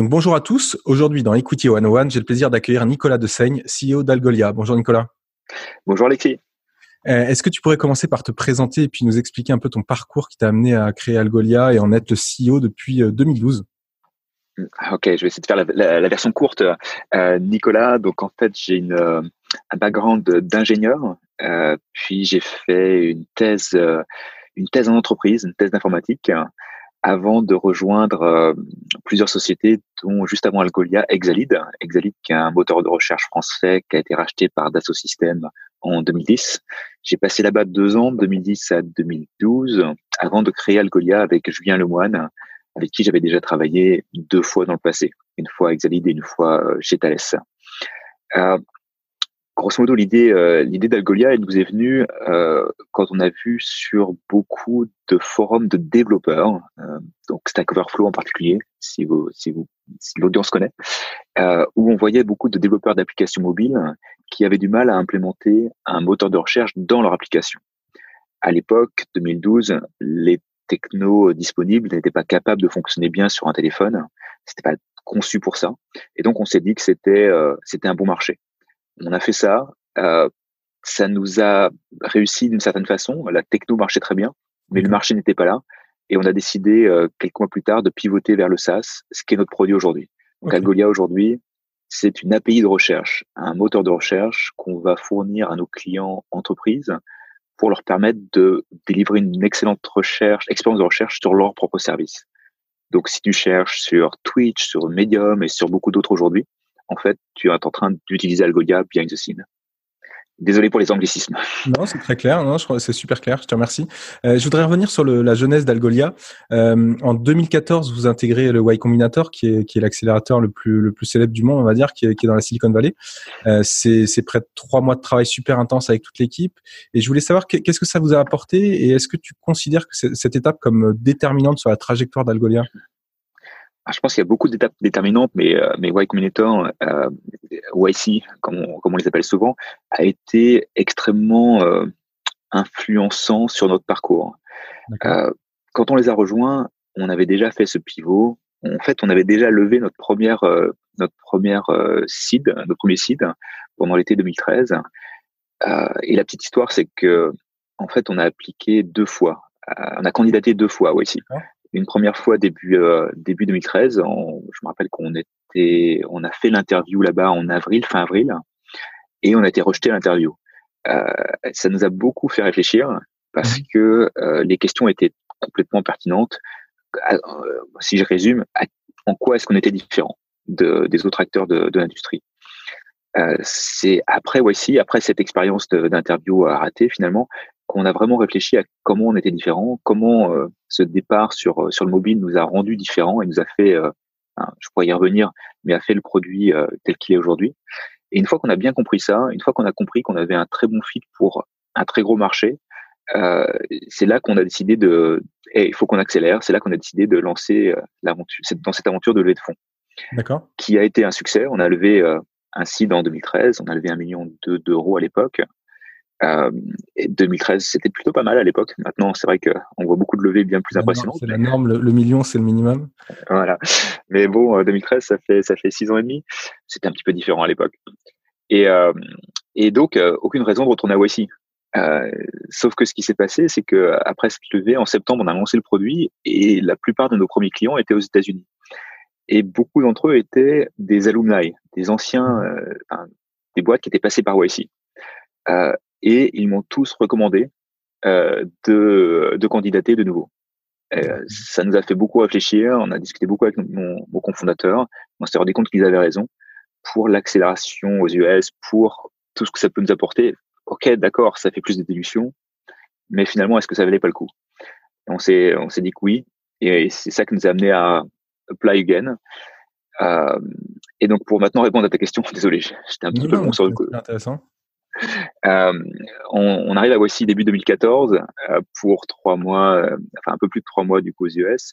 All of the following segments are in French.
donc bonjour à tous. Aujourd'hui dans Equity 101, j'ai le plaisir d'accueillir Nicolas Dessaigne, CEO d'Algolia. Bonjour Nicolas. Bonjour Alexis. Euh, est-ce que tu pourrais commencer par te présenter et puis nous expliquer un peu ton parcours qui t'a amené à créer Algolia et en être le CEO depuis 2012 euh, Ok, je vais essayer de faire la, version courte. Euh, Nicolas, donc en fait j'ai une, un background d'ingénieur, puis j'ai fait une thèse, une thèse en entreprise, une thèse d'informatique avant de rejoindre euh, plusieurs sociétés, dont juste avant Algolia, Exalid. Exalid, qui est un moteur de recherche français qui a été racheté par Dassault Systèmes en 2010. J'ai passé là-bas deux ans, 2010 à 2012, avant de créer Algolia avec Julien Lemoine, avec qui j'avais déjà travaillé deux fois dans le passé, une fois à Exalid et une fois euh, chez Thales. Euh, grosso modo, l'idée, euh, l'idée d'Algolia, elle nous est venue euh, quand on a vu sur beaucoup de forums de développeurs, euh, donc Stack Overflow en particulier, si vous, si vous, si l'audience connaît, où on voyait beaucoup de développeurs d'applications mobiles qui avaient du mal à implémenter un moteur de recherche dans leur application. À l'époque, 2012, les technos disponibles n'étaient pas capables de fonctionner bien sur un téléphone. C'était pas conçu pour ça. Et donc, on s'est dit que c'était, c'était un bon marché on a fait ça. Euh, ça nous a réussi d'une certaine façon. La techno marchait très bien, mais le marché n'était pas là. Et on a décidé euh, quelques mois plus tard de pivoter vers le SaaS, ce qui est notre produit aujourd'hui. Donc Algolia aujourd'hui, c'est une API de recherche, un moteur de recherche qu'on va fournir à nos clients entreprises pour leur permettre de délivrer une excellente recherche, expérience de recherche sur leur propre service. Donc si tu cherches sur Twitch, sur Medium et sur beaucoup d'autres aujourd'hui, en fait, tu es en train d'utiliser Algolia behind the scene. Désolé pour les anglicismes. Non, c'est très clair. Non, c'est super clair. Je te remercie. Euh, je voudrais revenir sur la jeunesse d'Algolia. Euh, en 2014, vous intégrez le Y Combinator, qui est, l'accélérateur le plus, célèbre du monde, on va dire, qui est, dans la Silicon Valley. Euh, c'est, près de trois mois de travail super intense avec toute l'équipe. Et je voulais savoir qu'est-ce que ça vous a apporté et est-ce que tu considères que cette étape comme déterminante sur la trajectoire d'Algolia je pense qu'il y a beaucoup d'étapes déterminantes, mais, euh, mais Y Combinator, euh, YC, comme on, comme on les appelle souvent, a été extrêmement euh, influençant sur notre parcours. Euh, quand on les a rejoints, on avait déjà fait ce pivot. En fait, on avait déjà levé notre première, notre première seed, notre premier seed pendant l'été 2013. et la petite histoire, c'est que en fait, on a appliqué deux fois. on a candidaté deux fois à YC une première fois début euh, début 2013. je me rappelle qu'on était, on a fait l'interview là-bas en avril, fin avril, et on a été rejeté à l'interview. Euh, ça nous a beaucoup fait réfléchir parce mmh. que euh, les questions étaient complètement pertinentes. Si je résume, en quoi est-ce qu'on était différent de, des autres acteurs de, de l'industrie? C'est après voici, après cette expérience d'interview raté finalement, qu'on a vraiment réfléchi à comment on était différent, comment euh, ce départ sur euh, sur le mobile nous a rendu différents et nous a fait, euh, je pourrais y revenir, mais a fait le produit tel qu'il est aujourd'hui. Et une fois qu'on a bien compris ça, une fois qu'on a compris qu'on avait un très bon fit pour un très gros marché, c'est là qu'on a décidé de, et il faut qu'on accélère. C'est là qu'on a décidé de lancer l'aventure, dans cette aventure de levée de fonds, d'accord, qui a été un succès. On a levé un seed en 2013, on a levé un million d'euros à l'époque. Euh, et 2013, c'était plutôt pas mal à l'époque. Maintenant, c'est vrai qu'on voit beaucoup de levées bien plus impressionnantes. C'est la norme, le, million, c'est le minimum. Voilà. Mais bon, 2013, euh, ça fait ça fait six ans et demi. C'était un petit peu différent à l'époque. Et, euh, et donc, euh, aucune raison de retourner à YC. Euh, sauf que ce qui s'est passé, c'est que après cette levée, en septembre, on a lancé le produit et la plupart de nos premiers clients étaient aux États-Unis. Et beaucoup d'entre eux étaient des alumni, des anciens, des boîtes qui étaient passées par YC. Euh, et ils m'ont tous recommandé euh, de, de candidater de nouveau. Euh, ça nous a fait beaucoup réfléchir. On a discuté beaucoup avec mon, mon cofondateur. On s'est rendu compte qu'ils avaient raison pour l'accélération aux US, pour tout ce que ça peut nous apporter. Ok, d'accord, ça fait plus de dilution, mais finalement, est-ce que ça valait pas le coup? On s'est on s'est dit que oui, et c'est ça qui nous a amené à Apply Again. Euh, et donc, pour maintenant répondre à ta question, désolé, j'étais un petit peu bon sur le coup. Intéressant. Euh, on, on, arrive à voici début 2014 euh, pour trois mois, euh, enfin un peu plus de trois mois du coup aux US,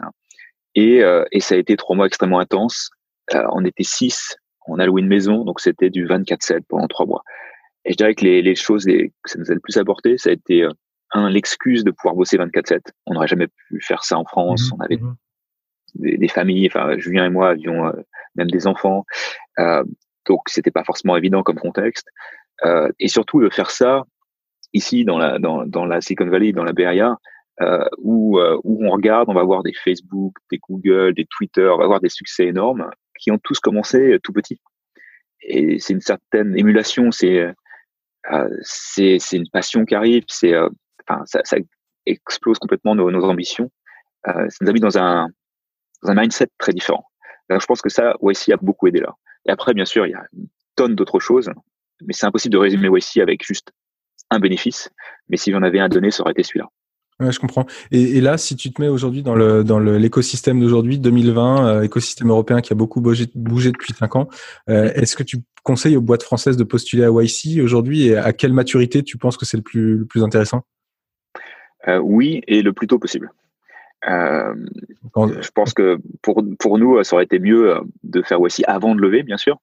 et, et ça a été trois mois extrêmement intenses. on était six, on a loué une maison, donc c'était du 24/7 pendant trois mois. Et je dirais que les, les choses que ça nous a le plus apporté, ça a été un l'excuse de pouvoir bosser 24/7. On n'aurait jamais pu faire ça en France. Mmh on avait mmh des, des, familles, enfin Julien et moi avions même des enfants, donc c'était pas forcément évident comme contexte. Euh, et surtout de faire ça ici dans la dans, dans la Silicon Valley, dans la Area, euh, où euh, où on regarde, on va voir des Facebook, des Google, des Twitter, on va voir des succès énormes qui ont tous commencé tout petits. Et c'est une certaine émulation, c'est c'est c'est une passion qui arrive, c'est enfin ça, ça explose complètement nos, nos ambitions. ça nous a mis dans un dans un mindset très différent. Donc, je pense que ça, YC a beaucoup aidé là. Et après, bien sûr, il y a une tonne d'autres choses mais c'est impossible de résumer YC avec juste un bénéfice. Mais si j'en avais un donné, ça aurait été celui-là. Ouais, je comprends. Et, et, là, si tu te mets aujourd'hui dans le dans l'écosystème d'aujourd'hui, 2020, euh, écosystème européen qui a beaucoup bougé, bougé depuis cinq ans, euh, est-ce que tu conseilles aux boîtes françaises de postuler à YC aujourd'hui et à quelle maturité tu penses que c'est le plus le plus intéressant? Euh, Oui, et le plus tôt possible. Je pense que pour pour nous, ça aurait été mieux de faire YC avant de lever, bien sûr,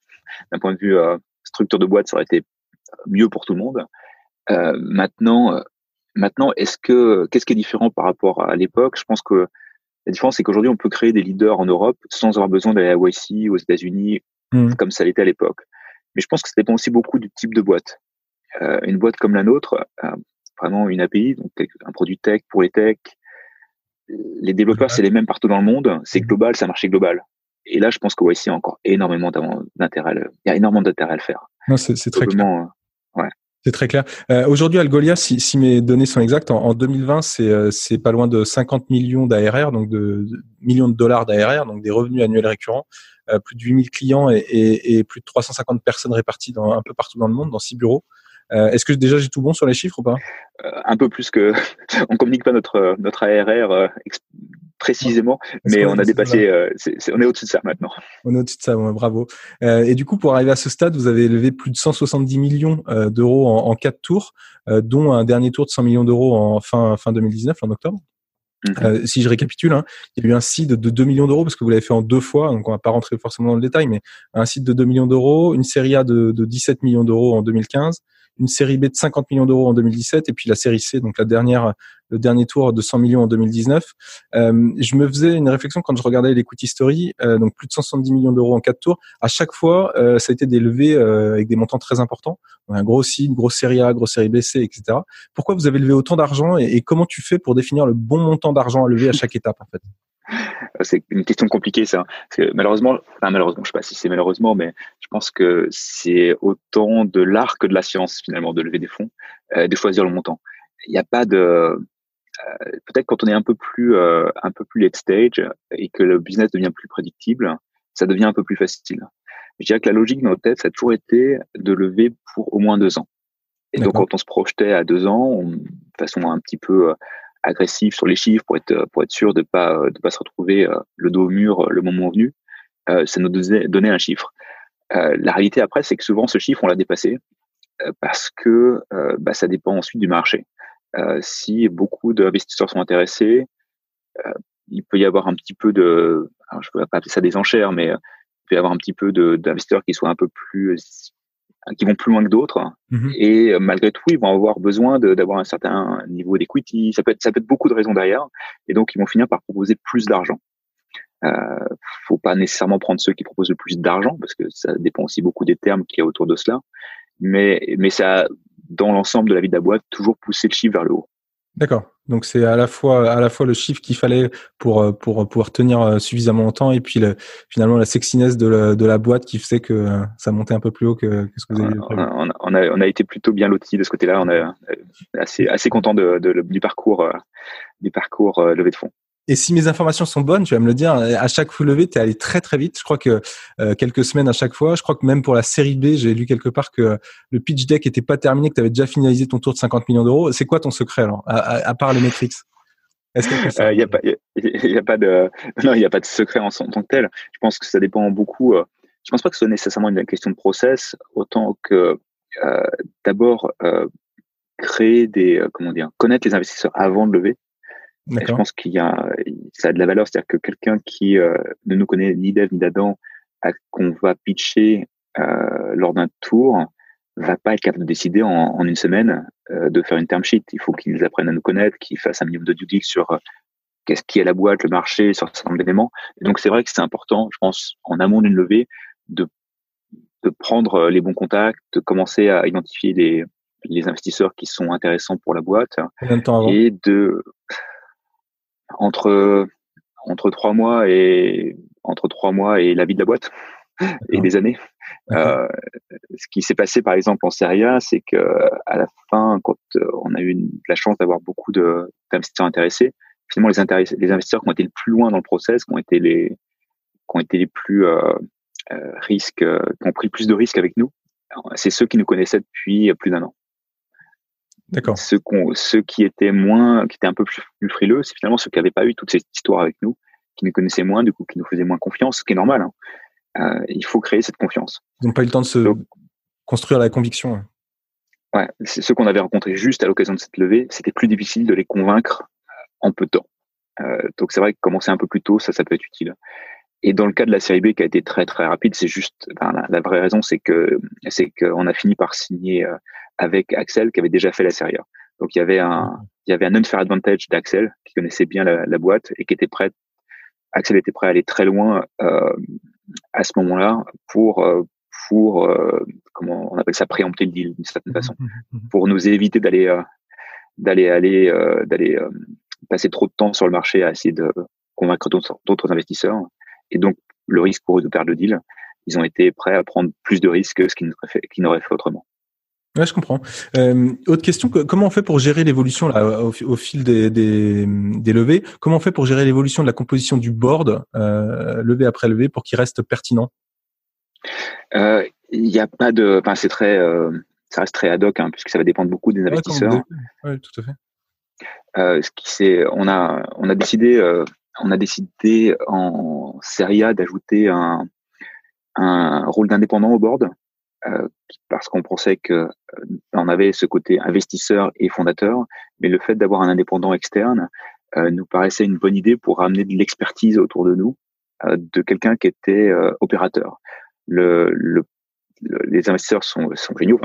d'un point de vue structure de boîte, ça aurait été mieux pour tout le monde. Euh, maintenant, euh, maintenant, est-ce que qu'est-ce qui est différent par rapport à l'époque? Je pense que la différence, c'est qu'aujourd'hui, on peut créer des leaders en Europe sans avoir besoin d'aller à YC aux États-Unis, mmh. comme ça l'était à l'époque. Mais je pense que ça dépend aussi beaucoup du type de boîte. Euh, une boîte comme la nôtre, euh, vraiment une API, donc un produit tech pour les tech. Les développeurs, c'est les mêmes partout dans le monde. C'est mmh. global, ça marché global. Et là, je pense que y a encore énormément d'intérêt. Il y a énormément d'intérêt à le faire. Non, c'est très clair. Euh, ouais. C'est très clair. Euh, Aujourd'hui, Algolia, si, si, mes données sont exactes, en, en 2020, euh, c'est pas loin de 50 millions d'ARR, donc de, de, millions de dollars d'ARR, donc des revenus annuels récurrents, euh, plus de 8000 clients et, et, et, plus de 350 personnes réparties dans, un peu partout dans le monde, dans six bureaux. Est-ce que déjà j'ai tout bon sur les chiffres ou pas? Un peu plus que on communique pas notre notre ARR précisément, mais on a dépassé. Euh, on est au-dessus de ça maintenant. On est au-dessus de ça, bravo. Euh, et du coup, pour arriver à ce stade, vous avez levé plus de 170 millions d'euros en, en quatre tours, dont un dernier tour de 100 millions d'euros en fin fin 2019, en octobre. Euh, si je récapitule, hein, il y a eu un site de 2 millions d'euros parce que vous l'avez fait en deux fois, donc on va pas rentrer forcément dans le détail, mais un site de 2 millions d'euros, une série A de, de 17 millions d'euros en 2015, une série B de 50 millions d'euros en 2017 et puis la série C, donc la dernière, le dernier tour de 100 millions en 2019. Euh, je me faisais une réflexion quand je regardais l'écoute history, euh, donc plus de 170 millions d'euros en quatre tours. À chaque fois, euh, ça a été des levées euh, avec des montants très importants. Un gros une grosse série A, grosse série B, C, etc. Pourquoi vous avez levé autant d'argent et, comment tu fais pour définir le bon montant d'argent à lever à chaque étape en fait? C'est une question compliquée ça. Malheureusement, enfin malheureusement, je sais pas si c'est malheureusement, mais je pense que c'est autant de l'art que de la science finalement de lever des fonds, de choisir le montant. Il n'y a pas de peut-être quand on est un peu plus euh, un peu plus late stage et que le business devient plus prédictible, ça devient un peu plus facile. Je dirais que la logique dans notre tête, ça a toujours été de lever pour au moins deux ans. Et donc quand on se projetait à deux ans, de façon un petit peu euh, agressif sur les chiffres pour être pour être sûr de pas de pas se retrouver euh, le dos au mur euh, le moment venu. Euh, ça nous donnait un chiffre. la réalité après, c'est que souvent ce chiffre on l'a dépassé parce que bah, ça dépend ensuite du marché. Si beaucoup d'investisseurs sont intéressés, il peut y avoir un petit peu de, alors je ne peux pas appeler ça des enchères, mais il peut y avoir un petit peu d'investisseurs qui soient un peu plus qui vont plus loin que d'autres. Mhm. Et euh, malgré tout, ils vont avoir besoin d'avoir un certain niveau d'equity. Ça peut être, ça peut être beaucoup de raisons derrière. Et donc, ils vont finir par proposer plus d'argent. Euh, faut pas nécessairement prendre ceux qui proposent le plus d'argent parce que ça dépend aussi beaucoup des termes qu'il y a autour de cela. Mais, mais ça, dans l'ensemble de la vie de la boîte, toujours pousser le chiffre vers le haut. D'accord. Donc c'est à la fois à la fois le chiffre qu'il fallait pour euh, pour pouvoir tenir euh, suffisamment longtemps et puis le, finalement la sexiness de la, de la boîte qui faisait que euh, ça montait un peu plus haut que, ce que vous avez on, on, on, a, on a été plutôt bien lotis de ce côté-là. On est assez assez content de, de, du parcours du parcours levé de fonds. Et si mes informations sont bonnes, tu vas me le dire, à chaque full levé, tu es allé très très vite. Je crois que euh, quelques semaines à chaque fois. Je crois que même pour la série B, j'ai lu quelque part que le pitch deck était pas terminé, que tu avais déjà finalisé ton tour de 50 millions d'euros. C'est quoi ton secret alors, à, part les métriques qu'il n'y euh, a, pas, a de, non, il n'y a pas de secret en, tant que tel. Je pense que ça dépend beaucoup. Euh, je pense pas que ce soit nécessairement une question de process, autant que euh, d'abord créer des, comment dire, connaître les investisseurs avant de lever je pense qu'il y a, ça a de la valeur, c'est-à-dire que quelqu'un qui euh, ne nous connaît ni d'Eve ni d'Adam, qu'on va pitcher euh, lors d'un tour, va pas être capable de décider en, en une semaine euh, de faire une term sheet. Il faut qu'ils apprennent à nous connaître, qu'ils fassent un minimum de due sur euh, qu'est-ce qui est la boîte, le marché, sur ce certain d'éléments. Et donc c'est vrai que c'est important, je pense, en amont d'une levée, de, de prendre les bons contacts, de commencer à identifier les, les investisseurs qui sont intéressants pour la boîte et de entre entre trois mois et entre trois mois et la vie de la boîte et des années. Euh, ce qui s'est passé par exemple en Serie A, c'est que à la fin, quand euh, on a eu la chance d'avoir beaucoup d'investisseurs intéressés, finalement les, les investisseurs qui ont été le plus loin dans le process, qui ont été les qui ont été les plus euh, euh risques, qui ont pris plus de risques avec nous, c'est ceux qui nous connaissaient depuis plus d'un an. D'accord. Ceux, ceux qui étaient moins, qui étaient un peu plus, frileux, c'est finalement ceux qui n'avaient pas eu toute cette histoire avec nous, qui nous connaissaient moins, du coup, qui nous faisaient moins confiance, ce qui est normal. Hein. Euh, il faut créer cette confiance. Ils n'ont pas eu le temps de se construire la conviction. Ouais, c'est ceux qu'on avait rencontrés juste à l'occasion de cette levée, c'était plus difficile de les convaincre en peu de temps. Euh, donc c'est vrai que commencer un peu plus tôt, ça, ça peut être utile. Et dans le cas de la série B qui a été très très rapide, c'est juste la, vraie raison, c'est que c'est qu'on a fini par signer euh, avec Axel qui avait déjà fait la série. Donc il y avait un il y avait un unfair advantage d'Axel qui connaissait bien la, la, boîte et qui était prêt. Axel était prêt à aller très loin euh, à ce moment-là pour euh, pour euh, comment on appelle ça préempter le deal d'une certaine façon, mmh, mmh, mmh. pour nous éviter d'aller euh, d'aller aller d'aller passer trop de temps sur le marché à essayer de convaincre d'autres investisseurs et donc, le risque pour eux de perdre le deal, ils ont été prêts à prendre plus de risques que ce qu'ils n'auraient fait, fait, autrement. Ouais, je comprends. Euh, autre question, comment on fait pour gérer l'évolution là au, fil des, des, des, levées? Comment on fait pour gérer l'évolution de la composition du board, euh, levée après levée, pour qu'il reste pertinent? Euh, Il n'y a pas de, enfin c'est très, euh, ça reste très ad hoc hein, puisque ça va dépendre beaucoup des investisseurs. Oui, tout à fait. Euh, ce qui c'est, on a, on a décidé euh, on a décidé en Serie A d'ajouter un, un rôle d'indépendant au board euh, parce qu'on pensait que euh, on avait ce côté investisseur et fondateur, mais le fait d'avoir un indépendant externe euh, nous paraissait une bonne idée pour ramener de l'expertise autour de nous de quelqu'un qui était opérateur. Le, le, les investisseurs sont, sont géniaux.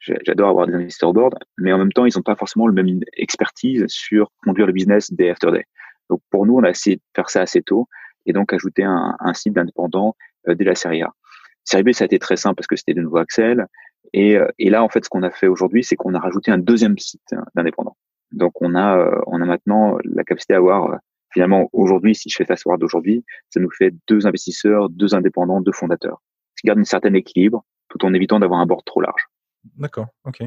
J'adore avoir des investisseurs au board, mais en même temps, ils n'ont pas forcément le même expertise sur conduire le business day after day. Donc pour nous, on a essayé de faire ça assez tôt et donc ajouter un, un site d'indépendant euh, dès la série A. Série ça a été très simple parce que c'était de nouveau Axel. Et, euh, et là, en fait, ce qu'on a fait aujourd'hui, c'est qu'on a rajouté un deuxième site d'indépendant. Donc on a, euh, on a maintenant la capacité d'avoir finalement aujourd'hui, si je fais fast forward d'aujourd'hui, ça nous fait deux investisseurs, deux indépendants, deux fondateurs. Ce qui garde un certain équilibre tout en évitant d'avoir un board trop large. D'accord, ok,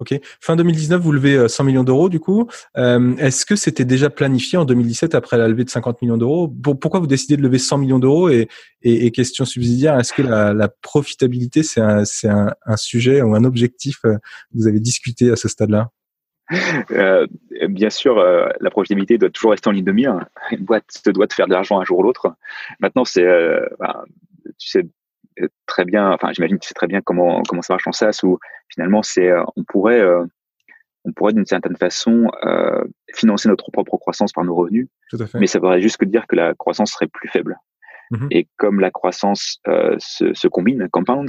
ok. Fin 2019, vous levez 100 euh, millions d'euros du coup. Euh, est-ce que c'était déjà planifié en 2017 après la levée de 50 millions d'euros? Pourquoi vous décidez de lever 100 millions d'euros et, question subsidiaire, est-ce que la, profitabilité c'est un, sujet ou un objectif euh, que vous avez discuté à ce stade-là? Bien sûr, la profitabilité doit toujours rester en ligne de mire. Une boîte doit de faire de l'argent un jour ou l'autre. Maintenant, c'est, bah, tu sais, très bien, enfin j'imagine que c'est très bien comment comment ça marche en SaaS où finalement c'est euh, on pourrait euh, on pourrait d'une certaine façon euh, financer notre propre croissance par nos revenus, mais ça voudrait juste que dire que la croissance serait plus faible. Mm-hmm. Et comme la croissance se, se combine, compound,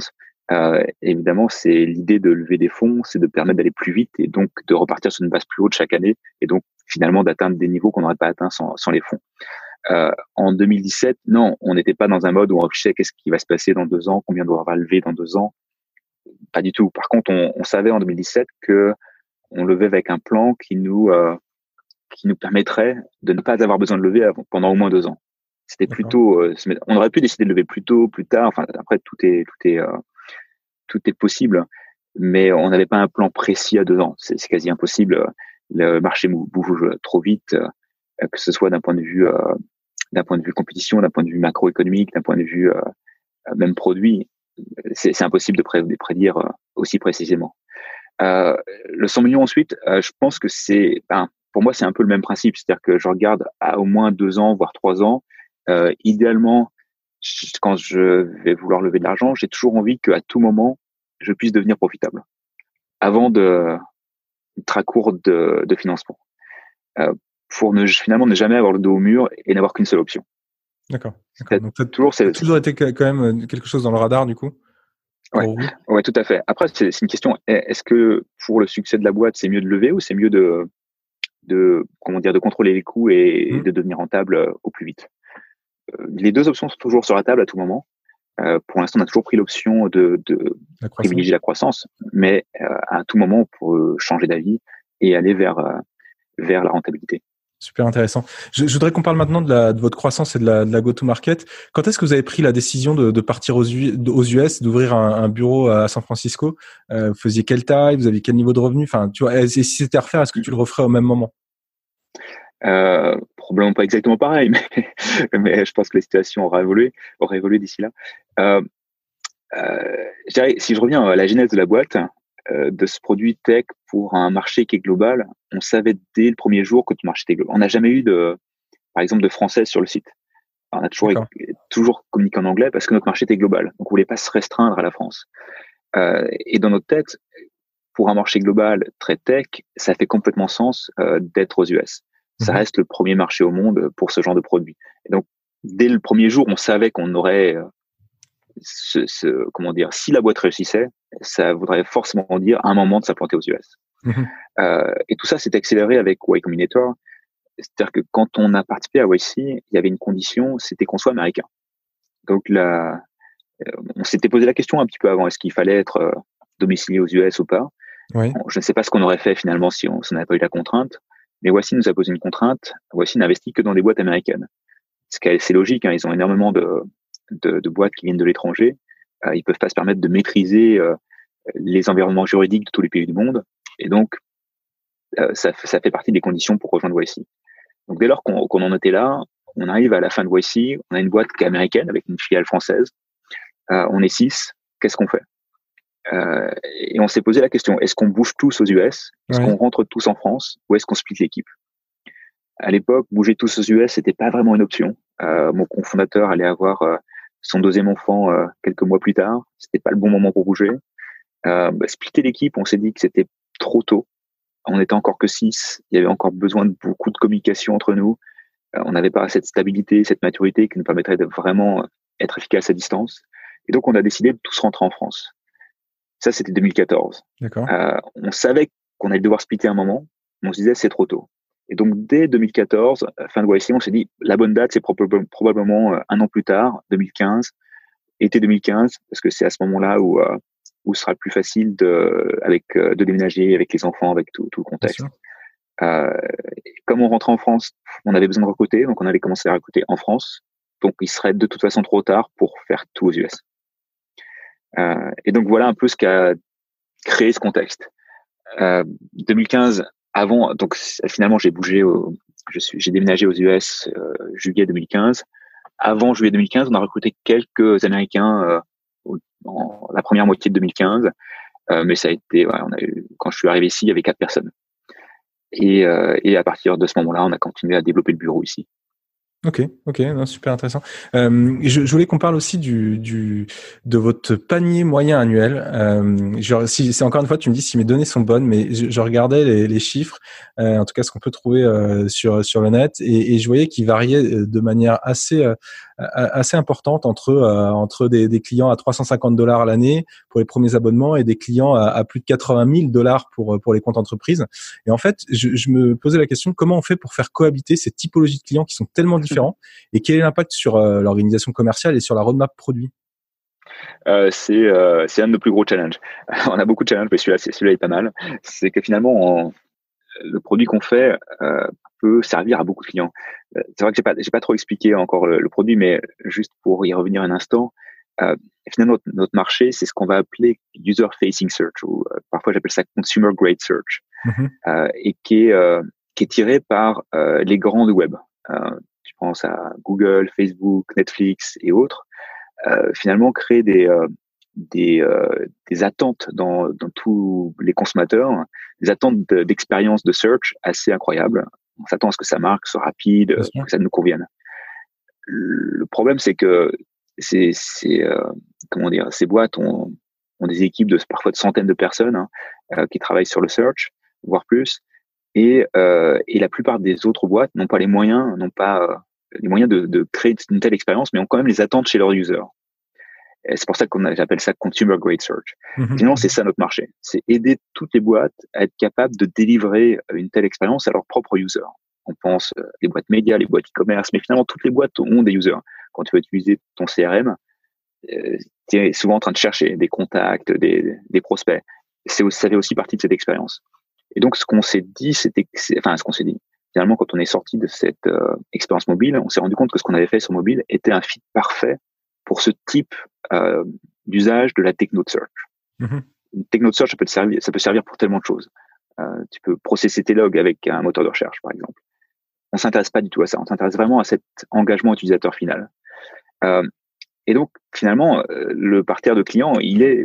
évidemment, c'est l'idée de lever des fonds, c'est de permettre d'aller plus vite et donc de repartir sur une base plus haute chaque année et donc finalement d'atteindre des niveaux qu'on n'aurait pas atteints sans, sans les fonds. Euh, en 2017, non, on n'était pas dans un mode où on réfléchissait qu'est-ce qui va se passer dans deux ans, combien on va lever dans deux ans. Pas du tout. Par contre, on, on savait en 2017 que on levait avec un plan qui nous euh, qui nous permettrait de ne pas avoir besoin de lever pendant au moins deux ans. C'était plutôt, euh, on aurait pu décider de lever plus tôt, plus tard. Enfin, après tout est tout est euh, tout est possible, mais on n'avait pas un plan précis à deux ans. C'est quasi impossible. Le marché bouge trop vite, euh, que ce soit d'un point de vue d'un point de vue compétition, d'un point de vue macroéconomique, d'un point de vue même produit. C'est impossible de, prédire aussi précisément. Euh, le 100 millions ensuite, je pense que c'est, ben, pour moi, c'est un peu le même principe. C'est-à-dire que je regarde à au moins deux ans, voire trois ans, euh, idéalement, quand je vais vouloir lever de l'argent, j'ai toujours envie qu'à tout moment, je puisse devenir profitable avant de très court de, financement euh, pour ne finalement ne jamais avoir le dos au mur et n'avoir qu'une seule option. D'accord. Donc toujours, c'est toujours été quand même quelque chose dans le radar du coup. Ouais. ouais, tout à fait. Après, c'est une question. Est-ce que pour le succès de la boîte, c'est mieux de lever ou c'est mieux de, de comment dire, de contrôler les coûts et mmh. de devenir rentable euh, au plus vite? Euh, les deux options sont toujours sur la table à tout moment. Euh, pour l'instant, on a toujours pris l'option de, de privilégier la croissance, mais euh, à tout moment, on peut changer d'avis et aller vers, vers la rentabilité. Super intéressant. Je, voudrais qu'on parle maintenant de, votre croissance et de la, go-to-market. Quand est-ce que vous avez pris la décision de, partir aux, US, d'ouvrir un, bureau à San Francisco? Euh, Vous faisiez quelle taille? Vous aviez quel niveau de revenu? Enfin, tu vois, et si c'était à refaire, est-ce que tu le referais au même moment? Euh, probablement pas exactement pareil, mais, je pense que la situation aura évolué, aura évolué d'ici là. Euh, si je reviens à la genèse de la boîte, de ce produit tech pour un marché qui est global, on savait dès le premier jour que le marché était global. On n'a jamais eu de, par exemple, de français sur le site. on a toujours, toujours communiqué en anglais parce que notre marché était global. Donc, on voulait pas se restreindre à la France. Euh, et dans notre tête, pour un marché global très tech, ça fait complètement sens euh, d'être aux US ça mhm. reste le premier marché au monde pour ce genre de produit. Et donc, dès le premier jour, on savait qu'on aurait euh, ce, ce, comment dire, si la boîte réussissait, ça voudrait forcément dire un moment de s'implanter aux US. Mhm. Euh, et tout ça s'est accéléré avec Y Combinator. C'est-à-dire que quand on a participé à YC, il y avait une condition, c'était qu'on soit américain. Donc là, euh, on s'était posé la question un petit peu avant, est-ce qu'il fallait être euh, domicilié aux US ou pas? Oui. Je ne sais pas ce qu'on aurait fait finalement si on n'avait pas eu la contrainte. Mais Voici nous a posé une contrainte. Voici n'investit que dans des boîtes américaines. C'est logique. Hein, ils ont énormément de, de, de, boîtes qui viennent de l'étranger. Euh, ils peuvent pas se permettre de maîtriser euh, les environnements juridiques de tous les pays du monde. Et donc, euh, ça, ça, fait partie des conditions pour rejoindre Voici. Donc, dès lors qu'on en était là, on arrive à la fin de Voici. On a une boîte qui est américaine avec une filiale française. Euh, on est six. Qu'est-ce qu'on fait? Euh, et on s'est posé la question est-ce qu'on bouge tous aux US Est-ce qu'on rentre tous en France? Ou est-ce qu'on split l'équipe? À l'époque, bouger tous aux US, c'était pas vraiment une option. Euh, mon cofondateur allait avoir son deuxième enfant euh, quelques mois plus tard. C'était pas le bon moment pour bouger. Euh, bah, splitter l'équipe, on s'est dit que c'était trop tôt. On était encore que six. Il y avait encore besoin de beaucoup de communication entre nous. on n'avait pas cette stabilité, cette maturité qui nous permettrait de vraiment être efficace à distance. Et donc, on a décidé de tous rentrer en France. Ça, c'était 2014. Euh, on savait qu'on allait devoir splitter un moment, mais on se disait c'est trop tôt. Et donc, dès 2014, euh, fin de YC, on s'est dit la bonne date, c'est probablement euh, un an plus tard, 2015, été 2015, parce que c'est à ce moment-là où, euh, où ce sera plus facile de, avec, de déménager avec les enfants, avec tout, tout le contexte. Euh, comme on rentrait en France, on avait besoin de recruter, donc on allait commencer à recruter en France. Donc, il serait de toute façon trop tard pour faire tout aux US. Euh, et donc voilà un peu ce qui a créé ce contexte. Euh, 2015, avant, donc finalement j'ai bougé, au, je suis, j'ai déménagé aux US euh, juillet 2015. Avant juillet 2015, on a recruté quelques Américains euh, dans la première moitié de 2015, euh, mais ça a été, on a eu, quand je suis arrivé ici, il y avait quatre personnes. Et, euh, et à partir de ce moment-là, on a continué à développer le bureau ici. Ok, ok, non, super intéressant. Euh, je, je, voulais qu'on parle aussi du, du de votre panier moyen annuel. Euh, encore une fois, tu me dis si mes données sont bonnes, mais je, je regardais les, les chiffres, euh, en tout cas ce qu'on peut trouver euh, sur sur le net, et, et je voyais qu'ils variaient euh, de manière assez euh, assez importante entre entre des, des, clients à 350 dollars à l'année pour les premiers abonnements et des clients à, à, plus de 80 000 dollars pour pour les comptes entreprises. Et en fait, je, je me posais la question comment on fait pour faire cohabiter ces typologies de clients qui sont tellement différents et quel est l'impact sur euh, l'organisation commerciale et sur la roadmap produit? Euh, c'est euh, c'est un de nos plus gros challenges. on a beaucoup de challenges, mais celui-là celui est pas mal. C'est que finalement, le produit qu'on fait, peut servir à beaucoup de clients. Euh, c'est vrai que j'ai pas, j'ai pas trop expliqué encore le, produit, mais juste pour y revenir un instant, euh, finalement notre, marché, c'est ce qu'on va appeler user facing search ou euh, parfois j'appelle ça consumer grade search, mm-hmm. euh, et qui est euh, qui est tiré par les grands web. tu penses à Google, Facebook, Netflix et autres. finalement, créer des des, des attentes dans, dans tous les consommateurs, des attentes d'expérience de search assez incroyables on s'attend à ce que ça marque, soit rapide, que ça nous convienne. Le problème, c'est que c'est, euh, comment dire, ces boîtes ont, ont, des équipes de parfois de centaines de personnes hein, euh, qui travaillent sur le search, voire plus, et, euh, et la plupart des autres boîtes n'ont pas les moyens, n'ont pas euh, les moyens de, de, créer une telle expérience, mais ont quand même les attentes chez leurs users. C'est pour ça qu'on j'appelle ça consumer grade search. Mm-hmm. Finalement, c'est ça notre marché. C'est aider toutes les boîtes à être capables de délivrer une telle expérience à leurs propres users. On pense euh, les boîtes médias, les boîtes e-commerce, mais finalement toutes les boîtes ont des users. Quand tu veux utiliser ton CRM, euh, tu es souvent en train de chercher des contacts, des, des prospects. C'est ça fait aussi partie de cette expérience. Et donc ce qu'on s'est dit, c'était, enfin ce qu'on s'est dit. Finalement, quand on est sorti de cette euh, expérience mobile, on s'est rendu compte que ce qu'on avait fait sur mobile était un fit parfait pour ce type euh, d'usage de la techno de search. Mm-hmm. Une techno de search, ça peut, servir, ça peut servir pour tellement de choses. Euh, tu peux processer tes logs avec un moteur de recherche, par exemple. On s'intéresse pas du tout à ça. On s'intéresse vraiment à cet engagement utilisateur final. Euh, et donc, finalement, le parterre de clients, il est,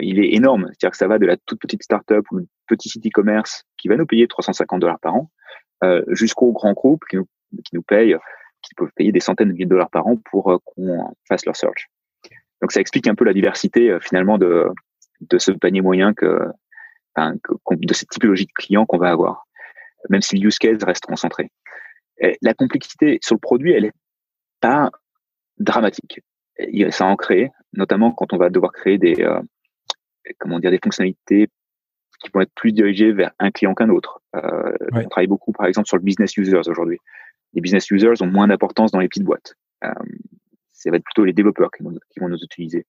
il est énorme. C'est-à-dire que ça va de la toute petite startup ou petit site e-commerce qui va nous payer 350 dollars par an, jusqu'au grand groupe qui nous, qui nous paye qui peuvent payer des centaines de milliers de dollars par an pour euh, qu'on fasse leur search. Donc ça explique un peu la diversité euh, finalement de, de ce panier moyen que, enfin, de cette typologie de clients qu'on va avoir, même si le use case reste concentré. la complexité sur le produit, elle est pas dramatique. Ça en crée, notamment quand on va devoir créer des euh, comment dire des fonctionnalités qui vont être plus dirigées vers un client qu'un autre. Euh, On travaille beaucoup, par exemple, sur le business users aujourd'hui les business users ont moins d'importance dans les petites boîtes. Euh, ça va être plutôt les développeurs qui vont, qui vont nous utiliser.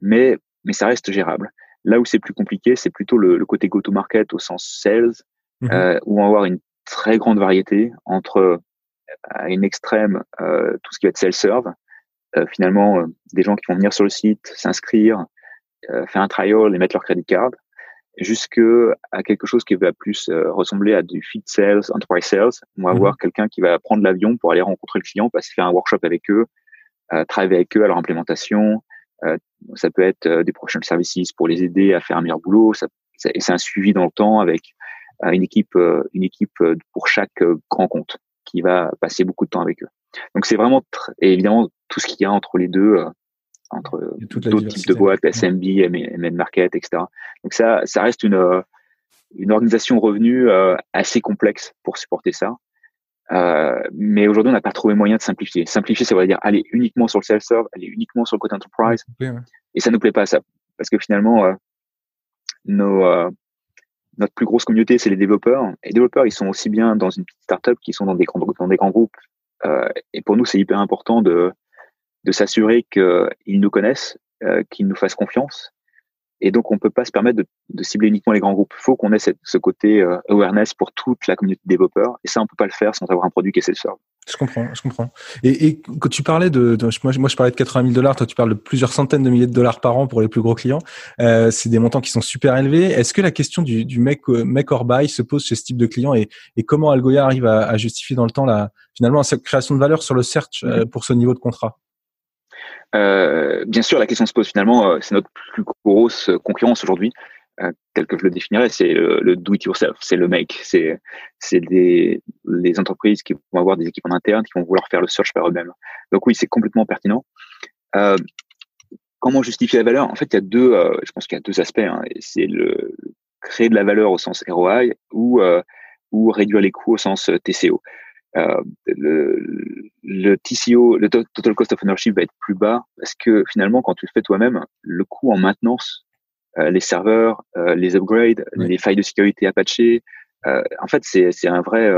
Mais, mais ça reste gérable. Là où c'est plus compliqué, c'est plutôt le, le côté go-to-market au sens sales, mhm. euh, où on va avoir une très grande variété entre à une extrême euh, tout ce qui va être self-serve, euh, finalement euh, des gens qui vont venir sur le site, s'inscrire, euh, faire un trial et mettre leur credit card, jusque à quelque chose qui va plus euh, ressembler à du feed sales, enterprise sales. On va mhm. avoir quelqu'un qui va prendre l'avion pour aller rencontrer le client, passer faire un workshop avec eux, euh, travailler avec eux à leur implémentation. Euh, ça peut être des professional services pour les aider à faire un meilleur boulot. Ça, et c'est un suivi dans le temps avec une équipe, une équipe pour chaque grand compte qui va passer beaucoup de temps avec eux. Donc c'est vraiment et évidemment tout ce qu'il y a entre les deux entre d'autres types de boîtes, SMB, MN Market, etc. Donc ça, ça reste une, euh, une organisation revenu euh, assez complexe pour supporter ça. Euh, mais aujourd'hui, on n'a pas trouvé moyen de simplifier. Simplifier, ça veut dire aller uniquement sur le self-serve, aller uniquement sur le côté enterprise. Et ça nous plaît pas ça, parce que finalement, euh, nos, euh, notre plus grosse communauté, c'est les développeurs. Et les développeurs, ils sont aussi bien dans une petite startup qu'ils sont dans des grands, dans des grands groupes. et pour nous, c'est hyper important de de s'assurer qu'ils nous connaissent, euh, qu'ils nous fassent confiance. Et donc, on peut pas se permettre de, de cibler uniquement les grands groupes. Il faut qu'on ait cette, ce côté euh, awareness pour toute la communauté de développeurs. Et ça, on peut pas le faire sans avoir un produit qui est self-serve. Je comprends, je comprends. Et, et quand tu parlais de, de moi, moi, je parlais de 80 000 dollars, toi, tu parles de plusieurs centaines de milliers de dollars par an pour les plus gros clients. Euh, c'est des montants qui sont super élevés. Est-ce que la question du, du make, euh, make or buy se pose chez ce type de client et, et comment Algoya arrive à, à, justifier dans le temps la, finalement, cette création de valeur sur le search euh, pour ce niveau de contrat? Euh, bien sûr, la question se pose finalement, euh, c'est notre plus grosse concurrence aujourd'hui, euh, tel que je le définirais, c'est le, do-it-yourself, c'est le make, c'est c'est des les entreprises qui vont avoir des équipes en interne, qui vont vouloir faire le search par eux-mêmes. Donc oui, c'est complètement pertinent. Comment justifier la valeur? En fait, il y a deux, je pense qu'il y a deux aspects. Hein, c'est le créer de la valeur au sens ROI ou ou réduire les coûts au sens TCO. Euh, le, le TCO, le total cost of ownership va être plus bas parce que finalement, quand tu le fais toi-même, le coût en maintenance, euh, les serveurs, euh, les upgrades, les failles de sécurité Apache, en fait, c'est un vrai,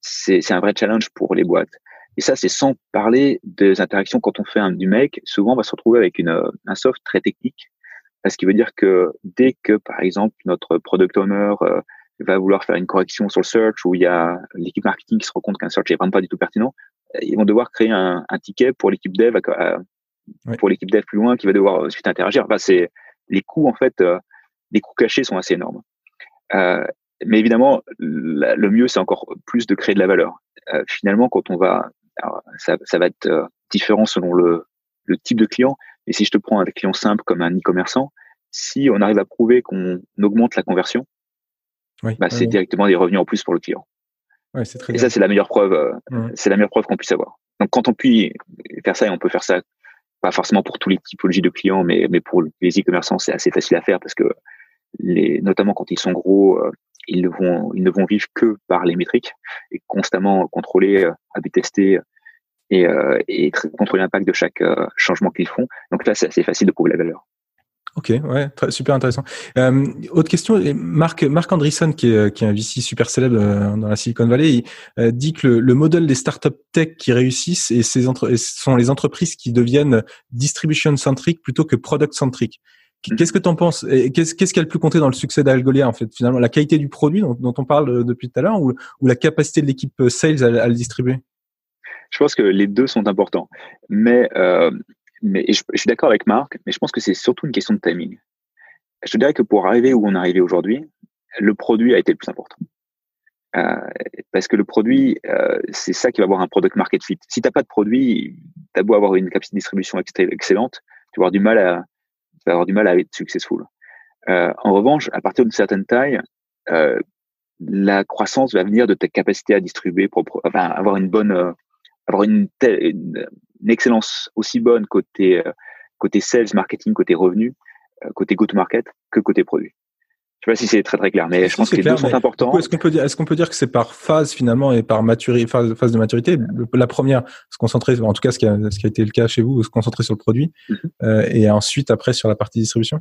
c'est un vrai challenge pour les boîtes. Et ça, c'est sans parler des interactions quand on fait un, du make. Souvent, on va se retrouver avec une, un soft très technique, ce qui veut dire que dès que, par exemple, notre product owner va vouloir faire une correction sur le search ou il y a l'équipe marketing qui se rend compte qu'un search est vraiment pas du tout pertinent, ils vont devoir créer un, un ticket pour l'équipe dev, pour l'équipe dev plus loin qui va devoir ensuite interagir. Enfin, c'est les coûts en fait, euh, les coûts cachés sont assez énormes. Euh, mais évidemment, le mieux c'est encore plus de créer de la valeur. Euh, finalement, quand on va, ça, ça, va être euh, différent selon le, le type de client. Mais si je te prends un client simple comme un e-commerçant, si on arrive à prouver qu'on augmente la conversion, bah, c'est directement des revenus en plus pour le client. Ouais, c'est très et ça, c'est la meilleure preuve. Euh, c'est la meilleure preuve qu'on puisse avoir. Donc, quand on peut faire ça, et on peut faire ça, pas forcément pour toutes les typologies de clients, mais, mais pour les e-commerçants, c'est assez facile à faire parce que les, notamment quand ils sont gros, euh, ils ne vont, ils ne vont vivre que par les métriques et constamment contrôler, euh, tester et, et contrôler l'impact de chaque changement qu'ils font. Donc là, c'est assez facile de prouver la valeur. Ok, ouais, très, super intéressant. Euh, autre question, Marc, Marc Andreessen, qui est, qui est un VC super célèbre euh, dans la Silicon Valley, il euh, dit que le, le, modèle des startups tech qui réussissent et ces entre, sont les entreprises qui deviennent distribution centric plutôt que product centric. Mm-hmm. Qu'est-ce que tu en penses Qu'est-ce qu'est-ce qui a le plus compté dans le succès d'Algolia en fait Finalement, la qualité du produit dont, dont on parle depuis tout à l'heure ou, ou, la capacité de l'équipe sales à, à, le distribuer? Je pense que les deux sont importants, mais euh, mais je, suis d'accord avec Marc, mais je pense que c'est surtout une question de timing. Je te dirais que pour arriver où on est arrivé aujourd'hui, le produit a été le plus important. Euh, parce que le produit, euh, c'est ça qui va avoir un product market fit. Si tu n'as pas de produit, tu as beau avoir une capacité de distribution excellente, tu vas avoir du mal à, être successful. Euh, en revanche, à partir d'une certaine taille, la croissance va venir de ta capacité à distribuer, enfin, avoir une bonne, avoir une, telle, une, une excellence aussi bonne côté euh, côté sales, marketing, côté revenu, euh, côté go-to-market que côté produit. Je sais pas si c'est très très clair, mais je pense que les deux sont importants. Est-ce qu'on peut dire, est-ce qu'on peut dire que c'est par phase finalement et par maturité, phase, phase de maturité? La première, se concentrer, en tout cas ce qui a, ce qui a été le cas chez vous, se concentrer sur le produit, mm-hmm. euh, et ensuite après sur la partie distribution?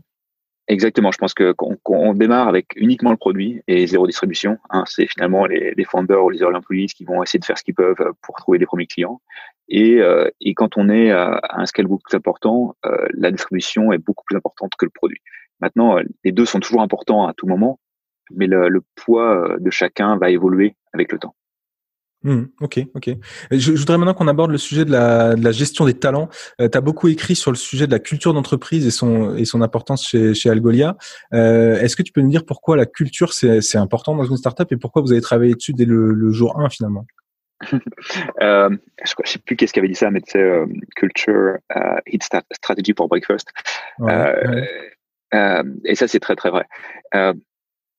Exactement. Je pense qu'on démarre avec uniquement le produit et zéro distribution. Hein, c'est finalement les, les founders ou les early employees qui vont essayer de faire ce qu'ils peuvent pour trouver les premiers clients. Et, euh, et quand on est à un scale beaucoup plus important, euh, la distribution est beaucoup plus importante que le produit. Maintenant, euh, les deux sont toujours importants à tout moment, mais le, le poids de chacun va évoluer avec le temps. Mmh, ok, ok. Je, je, voudrais maintenant qu'on aborde le sujet de la, de la gestion des talents. Euh, tu as beaucoup écrit sur le sujet de la culture d'entreprise et son, et son importance chez, chez Algolia. Euh, Est-ce que tu peux nous dire pourquoi la culture, c'est important dans une startup et pourquoi vous avez travaillé dessus dès le, le jour 1 finalement? Euh, je ne sais plus qu'est-ce qui avait dit ça, mais c'est euh, culture, hit strategy for breakfast. Ouais, ouais. et ça, c'est très, très vrai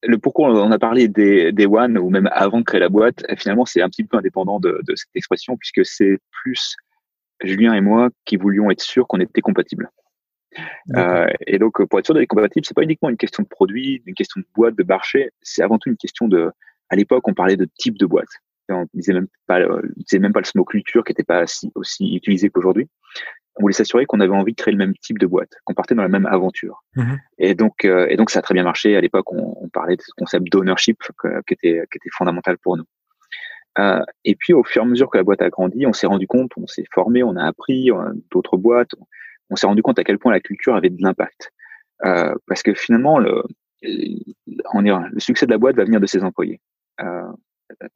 le pourquoi on a parlé des, des one ou même avant de créer la boîte, finalement, c'est un petit peu indépendant de, de cette expression puisque c'est plus Julien et moi qui voulions être sûrs qu'on était compatibles. Euh, et donc, pour être sûr d'être compatible, c'est pas uniquement une question de produit, une question de boîte, de marché, c'est avant tout une question de. À l'époque, on parlait de type de boîte. On disait même pas, on disait même pas le mot culture qui n'était pas aussi utilisé qu'aujourd'hui on voulait s'assurer qu'on avait envie de créer le même type de boîte, qu'on partait dans la même aventure. Mmh. Et donc, euh, et donc ça a très bien marché. À l'époque, on, on, parlait de ce concept d'ownership qui était qui était fondamental pour nous. Euh, et puis, au fur et à mesure que la boîte a grandi, on s'est rendu compte, on s'est formé, on a appris d'autres boîtes. On s'est rendu compte à quel point la culture avait de l'impact. Euh, parce que finalement, le, on est, le succès de la boîte va venir de ses employés. Euh,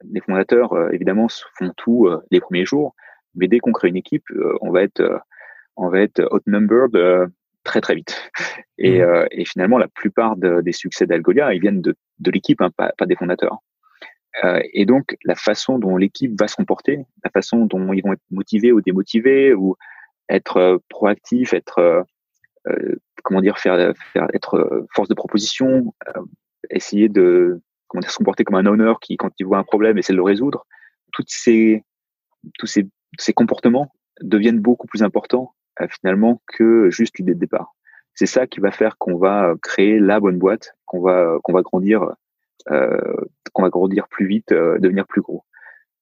les fondateurs, euh, évidemment, font tout euh, les premiers jours, mais dès qu'on crée une équipe, on va être on va être outnumbered euh, très très vite. Et, mmh. euh, et finalement, la plupart de, des succès d'Algolia, ils viennent de, de l'équipe, hein, pas, pas, des fondateurs. Euh, et donc, la façon dont l'équipe va se comporter, la façon dont ils vont être motivés ou démotivés, ou être euh, proactifs, être comment dire, faire, faire être force de proposition, essayer de comment dire, se comporter comme un honneur qui, quand il voit un problème, essaie de le résoudre. Toutes ces, tous ces, ces comportements deviennent beaucoup plus importants finalement que juste l'idée de départ. C'est ça qui va faire qu'on va créer la bonne boîte, qu'on va qu'on va grandir, euh, qu'on va grandir plus vite, euh, devenir plus gros.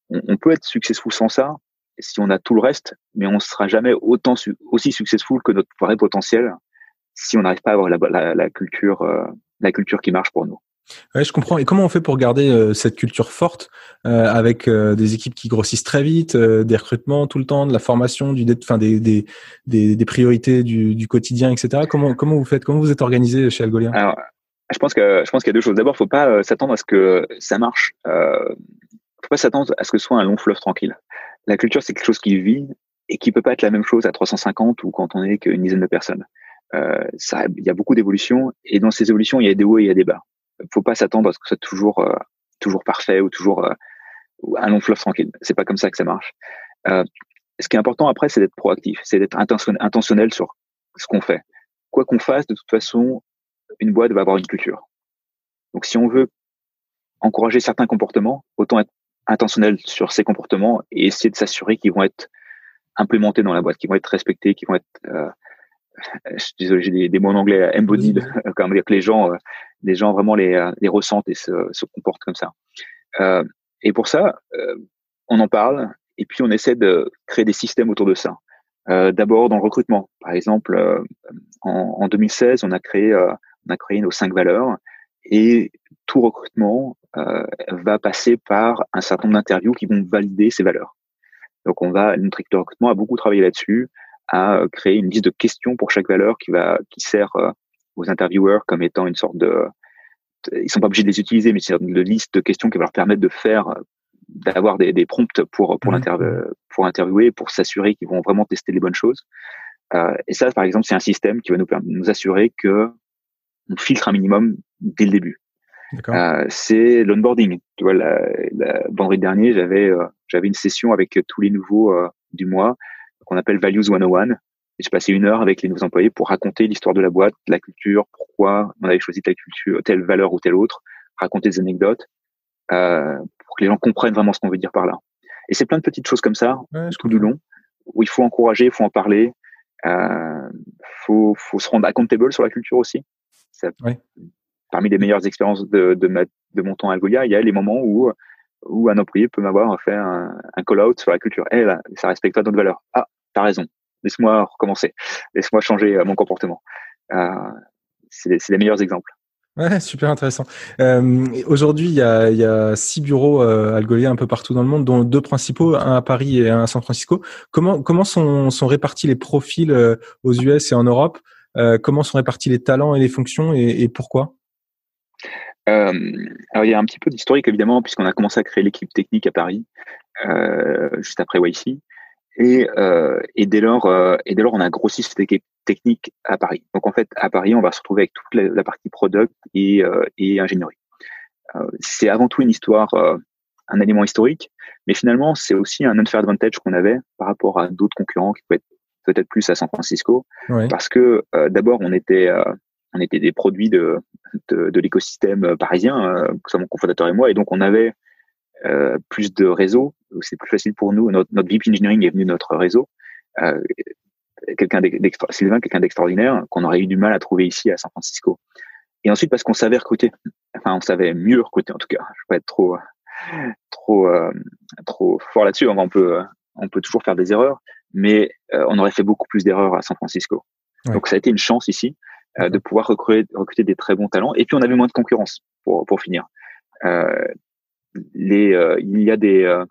On, on, peut être successful sans ça, si on a tout le reste, mais on sera jamais autant aussi successful que notre vrai potentiel si on n'arrive pas à avoir la, la, la culture euh, la culture qui marche pour nous. Ouais, je comprends. Et comment on fait pour garder euh, cette culture forte euh, avec euh, des équipes qui grossissent très vite, des recrutements tout le temps, de la formation, du, enfin des, des, des, des priorités du, du, quotidien, etc. Comment comment vous faites? Comment vous êtes organisé chez Algolia Je pense que je pense qu'il y a deux choses. D'abord, faut pas s'attendre à ce que ça marche. Euh, faut pas s'attendre à ce que ce soit un long fleuve tranquille. La culture, c'est quelque chose qui vit et qui peut pas être la même chose à 350 ou quand on est qu'une dizaine de personnes. Ça, il y a beaucoup d'évolutions et dans ces évolutions, il y a des hauts et il y a des bas. Faut pas s'attendre à ce que ce soit toujours euh, toujours parfait ou toujours euh, un long fleuve tranquille. C'est pas comme ça que ça marche. Euh, ce qui est important après, c'est d'être proactif, c'est d'être intentionnel sur ce qu'on fait. Quoi qu'on fasse, de toute façon, une boîte va avoir une culture. Donc, si on veut encourager certains comportements, autant être intentionnel sur ces comportements et essayer de s'assurer qu'ils vont être implémentés dans la boîte, qu'ils vont être respectés, qu'ils vont être euh, je suis désolé, j'ai des, des, mots en anglais, embodied, comme dire que les gens, les gens vraiment les, euh, les ressentent et se, se, comportent comme ça. Euh, et pour ça, euh, on en parle et puis on essaie de créer des systèmes autour de ça. Euh, D'abord dans le recrutement, par exemple, en, en, 2016, on a créé, on a créé nos cinq valeurs et tout recrutement va passer par un certain nombre d'interviews qui vont valider ces valeurs. Donc on va, notre équipe de recrutement a beaucoup travaillé là-dessus à euh, créer une liste de questions pour chaque valeur qui va qui sert euh, aux intervieweurs comme étant une sorte de, ils sont pas obligés de les utiliser mais c'est une liste de questions qui va leur permettre de faire euh, d'avoir des, des prompts pour pour, mmh. pour interviewer pour s'assurer qu'ils vont vraiment tester les bonnes choses euh, et ça par exemple c'est un système qui va nous nous assurer que on filtre un minimum dès le début euh, c'est l'onboarding tu vois la, la vendredi dernier j'avais j'avais une session avec tous les nouveaux du mois qu'on appelle Values 101. Et j'ai passé une heure avec les nouveaux employés pour raconter l'histoire de la boîte, la culture, pourquoi on avait choisi telle culture, telle valeur ou telle autre, raconter des anecdotes, euh, pour que les gens comprennent vraiment ce qu'on veut dire par là. Et c'est plein de petites choses comme ça, tout du long, où il faut encourager, il faut en parler, euh, faut, faut se rendre accountable sur la culture aussi. Ça, Parmi les meilleures expériences de, de, ma, de mon temps à Algolia, il y a les moments où où un employé peut m'avoir fait un, un call-out sur la culture. Eh là, ça respecte pas notre valeur. Ah, t'as raison. Laisse-moi recommencer. Laisse-moi changer euh, mon comportement. Euh, c'est les meilleurs exemples. Ouais, super intéressant. Euh, Aujourd'hui, il y a, y a, six bureaux euh, algoliens un peu partout dans le monde, dont deux principaux, un à Paris et un à San Francisco. Comment, comment sont, sont répartis les profils euh, aux US et en Europe? Comment sont répartis les talents et les fonctions et, et pourquoi? Alors il y a un petit peu d'historique évidemment puisqu'on a commencé à créer l'équipe technique à Paris juste après YC et, euh, et dès lors euh, et dès lors on a grossi cette équipe technique à Paris. Donc en fait à Paris on va se retrouver avec toute la, la partie product et, euh, et ingénierie. Euh, c'est avant tout une histoire, un élément historique, mais finalement c'est aussi un unfair advantage qu'on avait par rapport à d'autres concurrents qui pouvaient être peut-être plus à San Francisco, parce que d'abord on était on était des produits de, de, de l'écosystème parisien, euh, que soit mon cofondateur et moi, et donc on avait euh, plus de réseaux. C'est plus facile pour nous. Notre, notre VP Engineering est venu de notre réseau. Euh, quelqu'un Sylvain, quelqu'un d'extraordinaire qu'on aurait eu du mal à trouver ici à San Francisco. Et ensuite parce qu'on savait recruter. Enfin, on savait mieux recruter en tout cas. Je vais pas être trop trop euh, trop fort là-dessus. On peut on peut toujours faire des erreurs, mais euh, on aurait fait beaucoup plus d'erreurs à San Francisco. Donc ça a été une chance ici. Euh, de pouvoir recruter, recruter des très bons talents. Et puis on avait moins de concurrence pour, pour finir. Euh, les, euh, il y a des, euh,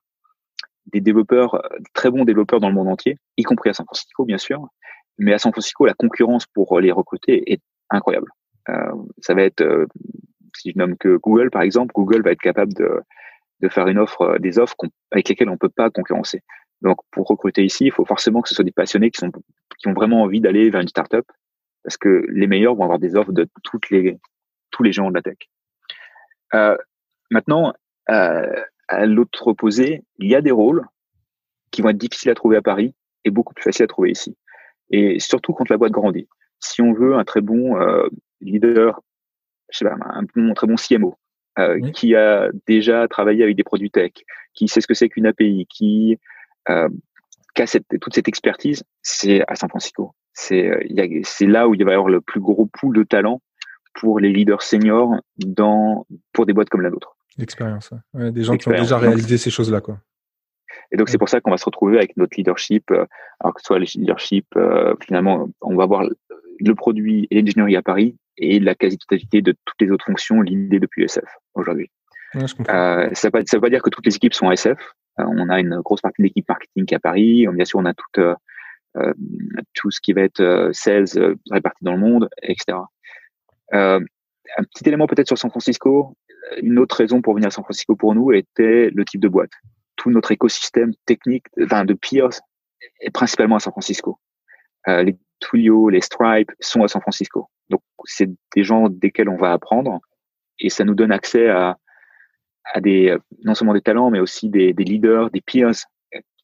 des développeurs, très bons développeurs dans le monde entier, y compris à San Francisco bien sûr. Mais à San Francisco, la concurrence pour les recruter est incroyable. ça va être, si je nomme que Google par exemple, Google va être capable de, de faire une offre, des offres avec lesquelles on peut pas concurrencer. Donc, pour recruter ici, il faut forcément que ce soit des passionnés qui sont qui ont vraiment envie d'aller vers une startup parce que les meilleurs vont avoir des offres de toutes les tous les gens de la tech. Euh, maintenant, euh, à l'autre opposé, il y a des rôles qui vont être difficiles à trouver à Paris et beaucoup plus faciles à trouver ici. Et surtout quand la boîte grandit. Si on veut un très bon euh, leader, je sais pas, un, bon, très bon CMO, euh, qui a déjà travaillé avec des produits tech, qui sait ce que c'est qu'une API, qui, euh, qui a cette, toute cette expertise, c'est à San Francisco. C'est euh, c'est là où il va y avoir le plus gros pool de talent pour les leaders seniors dans pour des boîtes comme la nôtre. L'expérience, ouais. des gens qui ont déjà réalisé ces choses-là, quoi. Et donc c'est pour ça qu'on va se retrouver avec notre leadership, euh, alors que ce soit le leadership, euh, finalement, on va avoir le produit et l'ingénierie à Paris et la quasi-totalité de toutes les autres fonctions l'idée depuis SF aujourd'hui. Ouais, euh, ça ne veut, pas dire que toutes les équipes sont SF. on a une grosse partie de l'équipe marketing à Paris. Bien sûr, on a toute euh, tout ce qui va être euh, sales euh, réparti dans le monde, etc. un petit élément peut-être sur San Francisco. Une autre raison pour venir à San Francisco pour nous était le type de boîte. Tout notre écosystème technique, enfin de peers, est principalement à San Francisco. Euh, les Twilio, les Stripe sont à San Francisco. Donc c'est des gens desquels on va apprendre et ça nous donne accès à, à des non seulement des talents mais aussi des, leaders, des peers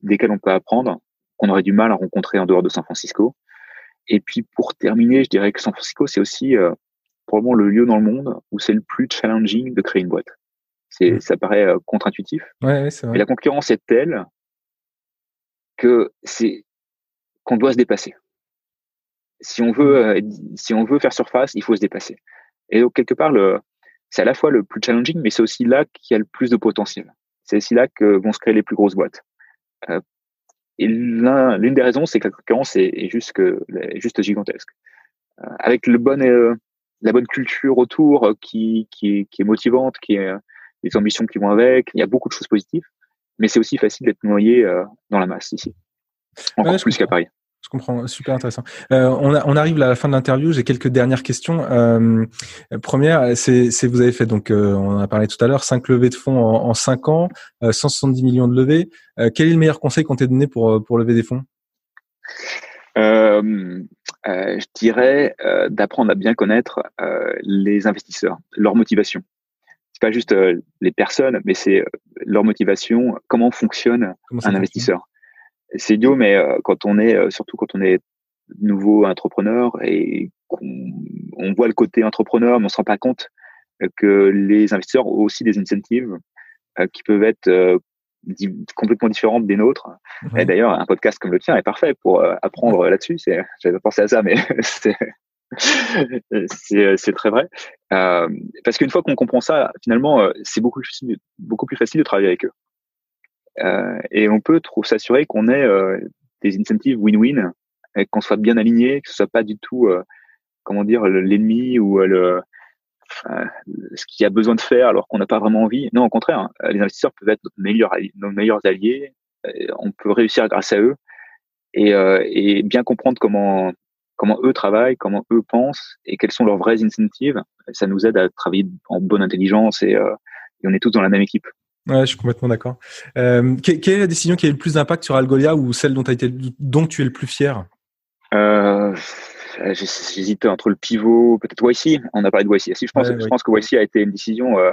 desquels on peut apprendre qu'on aurait du mal à rencontrer en dehors de San Francisco. Et puis pour terminer, je dirais que San Francisco c'est aussi euh, probablement le lieu dans le monde où c'est le plus challenging de créer une boîte. C'est, mmh. ça paraît euh, contre-intuitif. Ouais, c'est vrai. Mais la concurrence est telle que c'est qu'on doit se dépasser. Si on veut, mmh. euh, si on veut faire surface, il faut se dépasser. Et donc quelque part, le, c'est à la fois le plus challenging, mais c'est aussi là qu'il y a le plus de potentiel. C'est aussi là que vont se créer les plus grosses boîtes. Euh, et l'une des raisons, c'est que la concurrence est, est juste, que, est juste gigantesque. Euh, avec le bon, euh, la bonne culture autour euh, qui, qui, est, qui est motivante, qui est les ambitions qui vont avec, il y a beaucoup de choses positives, mais c'est aussi facile d'être noyé dans la masse ici. Encore plus qu'à Paris. Je comprends, super intéressant. Euh, on, on, arrive à la fin de l'interview. J'ai quelques dernières questions. Euh, première, c'est vous avez fait donc, euh, on en a parlé tout à l'heure, cinq levées de fonds en, en 5 ans, 170 millions de levées. quel est le meilleur conseil qu'on t'ait donné pour pour lever des fonds? Je dirais d'apprendre à bien connaître les investisseurs, leur motivation. C'est pas juste les personnes, mais c'est leur motivation. Comment fonctionne un investisseur c'est idiot, mais euh, quand on est, euh, surtout quand on est nouveau entrepreneur et qu'on on voit le côté entrepreneur, mais on se rend pas compte que les investisseurs ont aussi des incentives euh, qui peuvent être complètement différentes des nôtres. Et d'ailleurs, un podcast comme le tien est parfait pour apprendre là-dessus. C'est, j'avais pensé à ça, mais c'est, c'est, très vrai. Euh, parce qu'une fois qu'on comprend ça, finalement, c'est beaucoup, beaucoup plus facile de travailler avec eux. Euh, et on peut s'assurer qu'on ait euh, des incentives win-win et qu'on soit bien aligné, que ce soit pas du tout, euh, comment dire, l'ennemi ou le, ce qu'il y a besoin de faire alors qu'on n'a pas vraiment envie. Non, au contraire, hein, les investisseurs peuvent être nos meilleurs, nos meilleurs alliés. On peut réussir grâce à eux et, et bien comprendre comment comment eux travaillent, comment eux pensent et quels sont leurs vrais incentives. Ça nous aide à travailler en bonne intelligence et, et on est tous dans la même équipe. Ouais, je suis complètement d'accord. Euh, quelle est la décision qui a eu le plus d'impact sur Algolia ou celle dont, as été, dont tu es le plus fier? Euh, J'hésite entre le pivot, peut-être YC. On a parlé de YC. Je pense, je pense que YC a été une décision euh,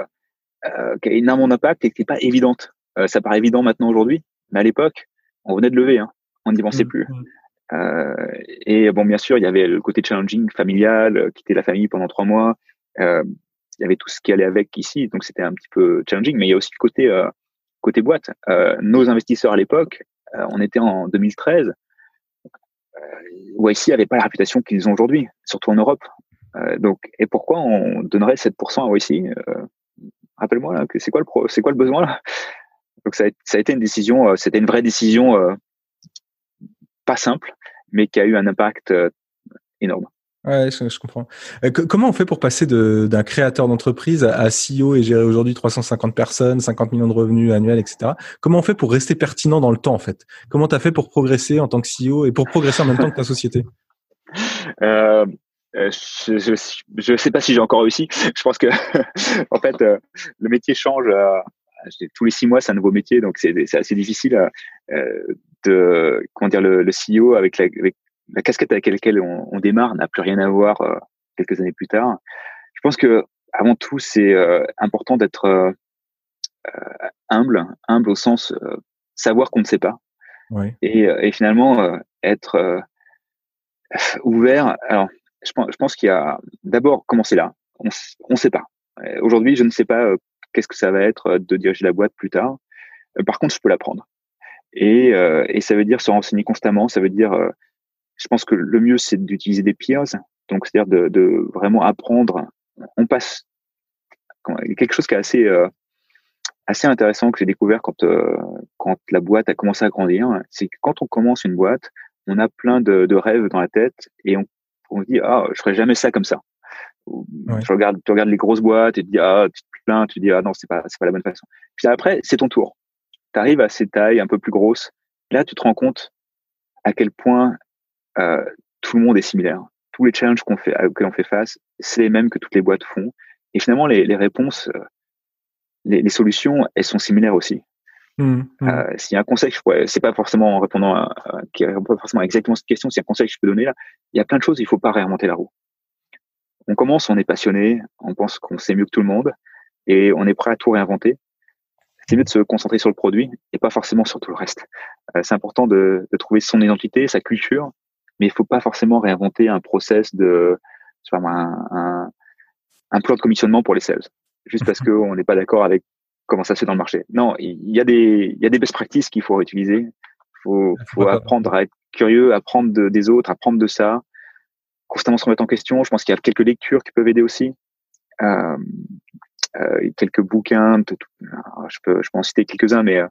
euh, qui a énormément d'impact et qui n'est pas évidente. Euh, ça paraît évident maintenant aujourd'hui, mais à l'époque, on venait de lever. Hein. On n'y pensait mmh, plus. Mmh. Euh, et bon, bien sûr, il y avait le côté challenging familial, euh, quitter la famille pendant trois mois. Euh, il y avait tout ce qui allait avec ici, donc c'était un petit peu challenging. Mais il y a aussi le côté euh, côté boîte. Euh, nos investisseurs à l'époque, euh, on était en 2013. YC n'avait pas la réputation qu'ils ont aujourd'hui, surtout en Europe. donc, et pourquoi on donnerait 7% à YC Rappelle-moi là, c'est quoi le quoi le besoin là? Donc ça ça a, été une décision, c'était une vraie décision pas simple, mais qui a eu un impact énorme. Ouais, je, comprends. Euh, comment on fait pour passer d'un créateur d'entreprise à, CEO et gérer aujourd'hui 350 personnes, 50 millions de revenus annuels, etc. Comment on fait pour rester pertinent dans le temps, en fait? Comment tu as fait pour progresser en tant que CEO et pour progresser en même temps que ta société? Euh, euh Je ne sais pas si j'ai encore réussi. Je pense que, en fait, euh, le métier change. tous les six mois, c'est un nouveau métier, donc c'est assez difficile de comment dire le, le CEO avec, la, avec la casquette avec laquelle on, on démarre n'a plus rien à voir euh, quelques années plus tard. Je pense que avant tout, c'est euh, important d'être euh, humble, humble au sens savoir qu'on ne sait pas, oui. et, et, finalement être ouvert. Alors, je pense, je pense qu'il y a d'abord commencer là? On ne sait pas. Aujourd'hui, je ne sais pas qu'est-ce que ça va être de diriger la boîte plus tard. Par contre, je peux l'apprendre. Et, et ça veut dire se renseigner constamment. Ça veut dire je pense que le mieux, c'est d'utiliser des peers, donc c'est-à-dire de, de, vraiment apprendre. On passe quelque chose qui est assez euh, assez intéressant que j'ai découvert quand euh, quand la boîte a commencé à grandir, c'est que quand on commence une boîte, on a plein de, de rêves dans la tête et on, on dit ah je ferai jamais ça comme ça. Ouais. Tu regardes tu regardes les grosses boîtes et tu dis ah tu te plains, tu dis ah non c'est pas c'est pas la bonne façon. Puis après c'est ton tour. Tu arrives à ces tailles un peu plus grosses. Là tu te rends compte à quel point euh, tout le monde est similaire. tous les challenges qu'on fait, auxquels on fait face, c'est les mêmes que toutes les boîtes font. Et finalement, les, les réponses, les, les, solutions, elles sont similaires aussi. Mmh, mmh. Euh, s'il y a un conseil que je pourrais, c'est pas forcément en répondant à, qui répond pas forcément exactement cette question, s'il y a un conseil que je peux donner là, il y a plein de choses, il faut pas réinventer la roue. On commence, on est passionné, on pense qu'on sait mieux que tout le monde et on est prêt à tout réinventer. C'est mieux de se concentrer sur le produit et pas forcément sur tout le reste. Euh, c'est important de, de, trouver son identité, sa culture, mais il faut pas forcément réinventer un process de, un, un, un plan de commissionnement pour les sales, juste parce qu'on n'est pas d'accord avec comment ça se fait dans le marché. Non, il y a des, il y a des best practices qu'il faut réutiliser. Il faut, faut apprendre à être curieux, apprendre de, des autres, apprendre de ça, constamment se remettre en question. Je pense qu'il y a quelques lectures qui peuvent aider aussi. Euh, euh, quelques bouquins, je peux, je peux en citer quelques-uns, mais euh,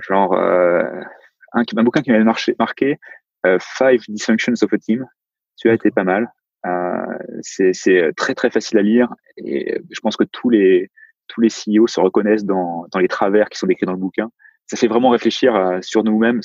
genre un, un bouquin qui m'avait marqué, Five Dysfunctions of a Team. Celui-là était pas mal. c'est très très facile à lire et je pense que tous les tous les CEO se reconnaissent dans, dans les travers qui sont décrits dans le bouquin. Ça fait vraiment réfléchir euh, sur nous-mêmes.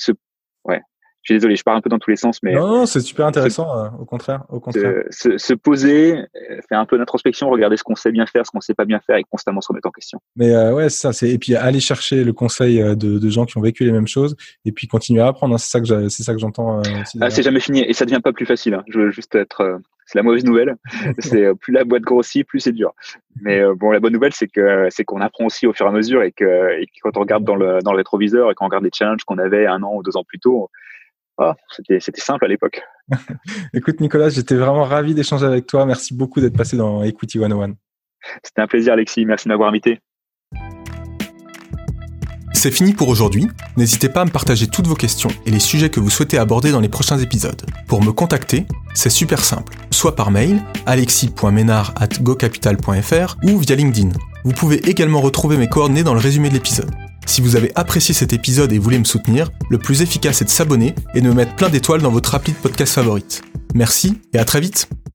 Ouais, je suis désolé, je pars un peu dans tous les sens, mais non, non c'est super intéressant. Euh, au contraire, au contraire. Se, se, poser, euh, faire un peu d'introspection, regarder ce qu'on sait bien faire, ce qu'on sait pas bien faire, et constamment se remettre en question. Mais euh, ouais, ça, c'est et puis aller chercher le conseil de, de, gens qui ont vécu les mêmes choses, et puis continuer à apprendre. Hein. c'est ça que c'est ça que j'entends. Euh, ah, c'est jamais fini, et ça devient pas plus facile. Hein. Je veux juste être c'est la mauvaise nouvelle. c'est euh, plus la boîte grossit, plus c'est dur. Mais euh, bon, la bonne nouvelle, c'est que c'est qu'on apprend aussi au fur et à mesure et que, et quand on regarde dans le, dans le rétroviseur et qu'on regarde les challenges qu'on avait un an ou deux ans plus tôt, oh, c'était, c'était simple à l'époque. Écoute, Nicolas, j'étais vraiment ravi d'échanger avec toi. Merci beaucoup d'être passé dans Equity 101. C'était un plaisir, Alexis. Merci de m'avoir invité. C'est fini pour aujourd'hui. N'hésitez pas à me partager toutes vos questions et les sujets que vous souhaitez aborder dans les prochains épisodes. Pour me contacter, c'est super simple. Soit par mail, alexis.ménard.gocapital.fr ou via LinkedIn. Vous pouvez également retrouver mes coordonnées dans le résumé de l'épisode. Si vous avez apprécié cet épisode et voulez me soutenir, le plus efficace est de s'abonner et de me mettre plein d'étoiles dans votre appli de podcast favorite. Merci et à très vite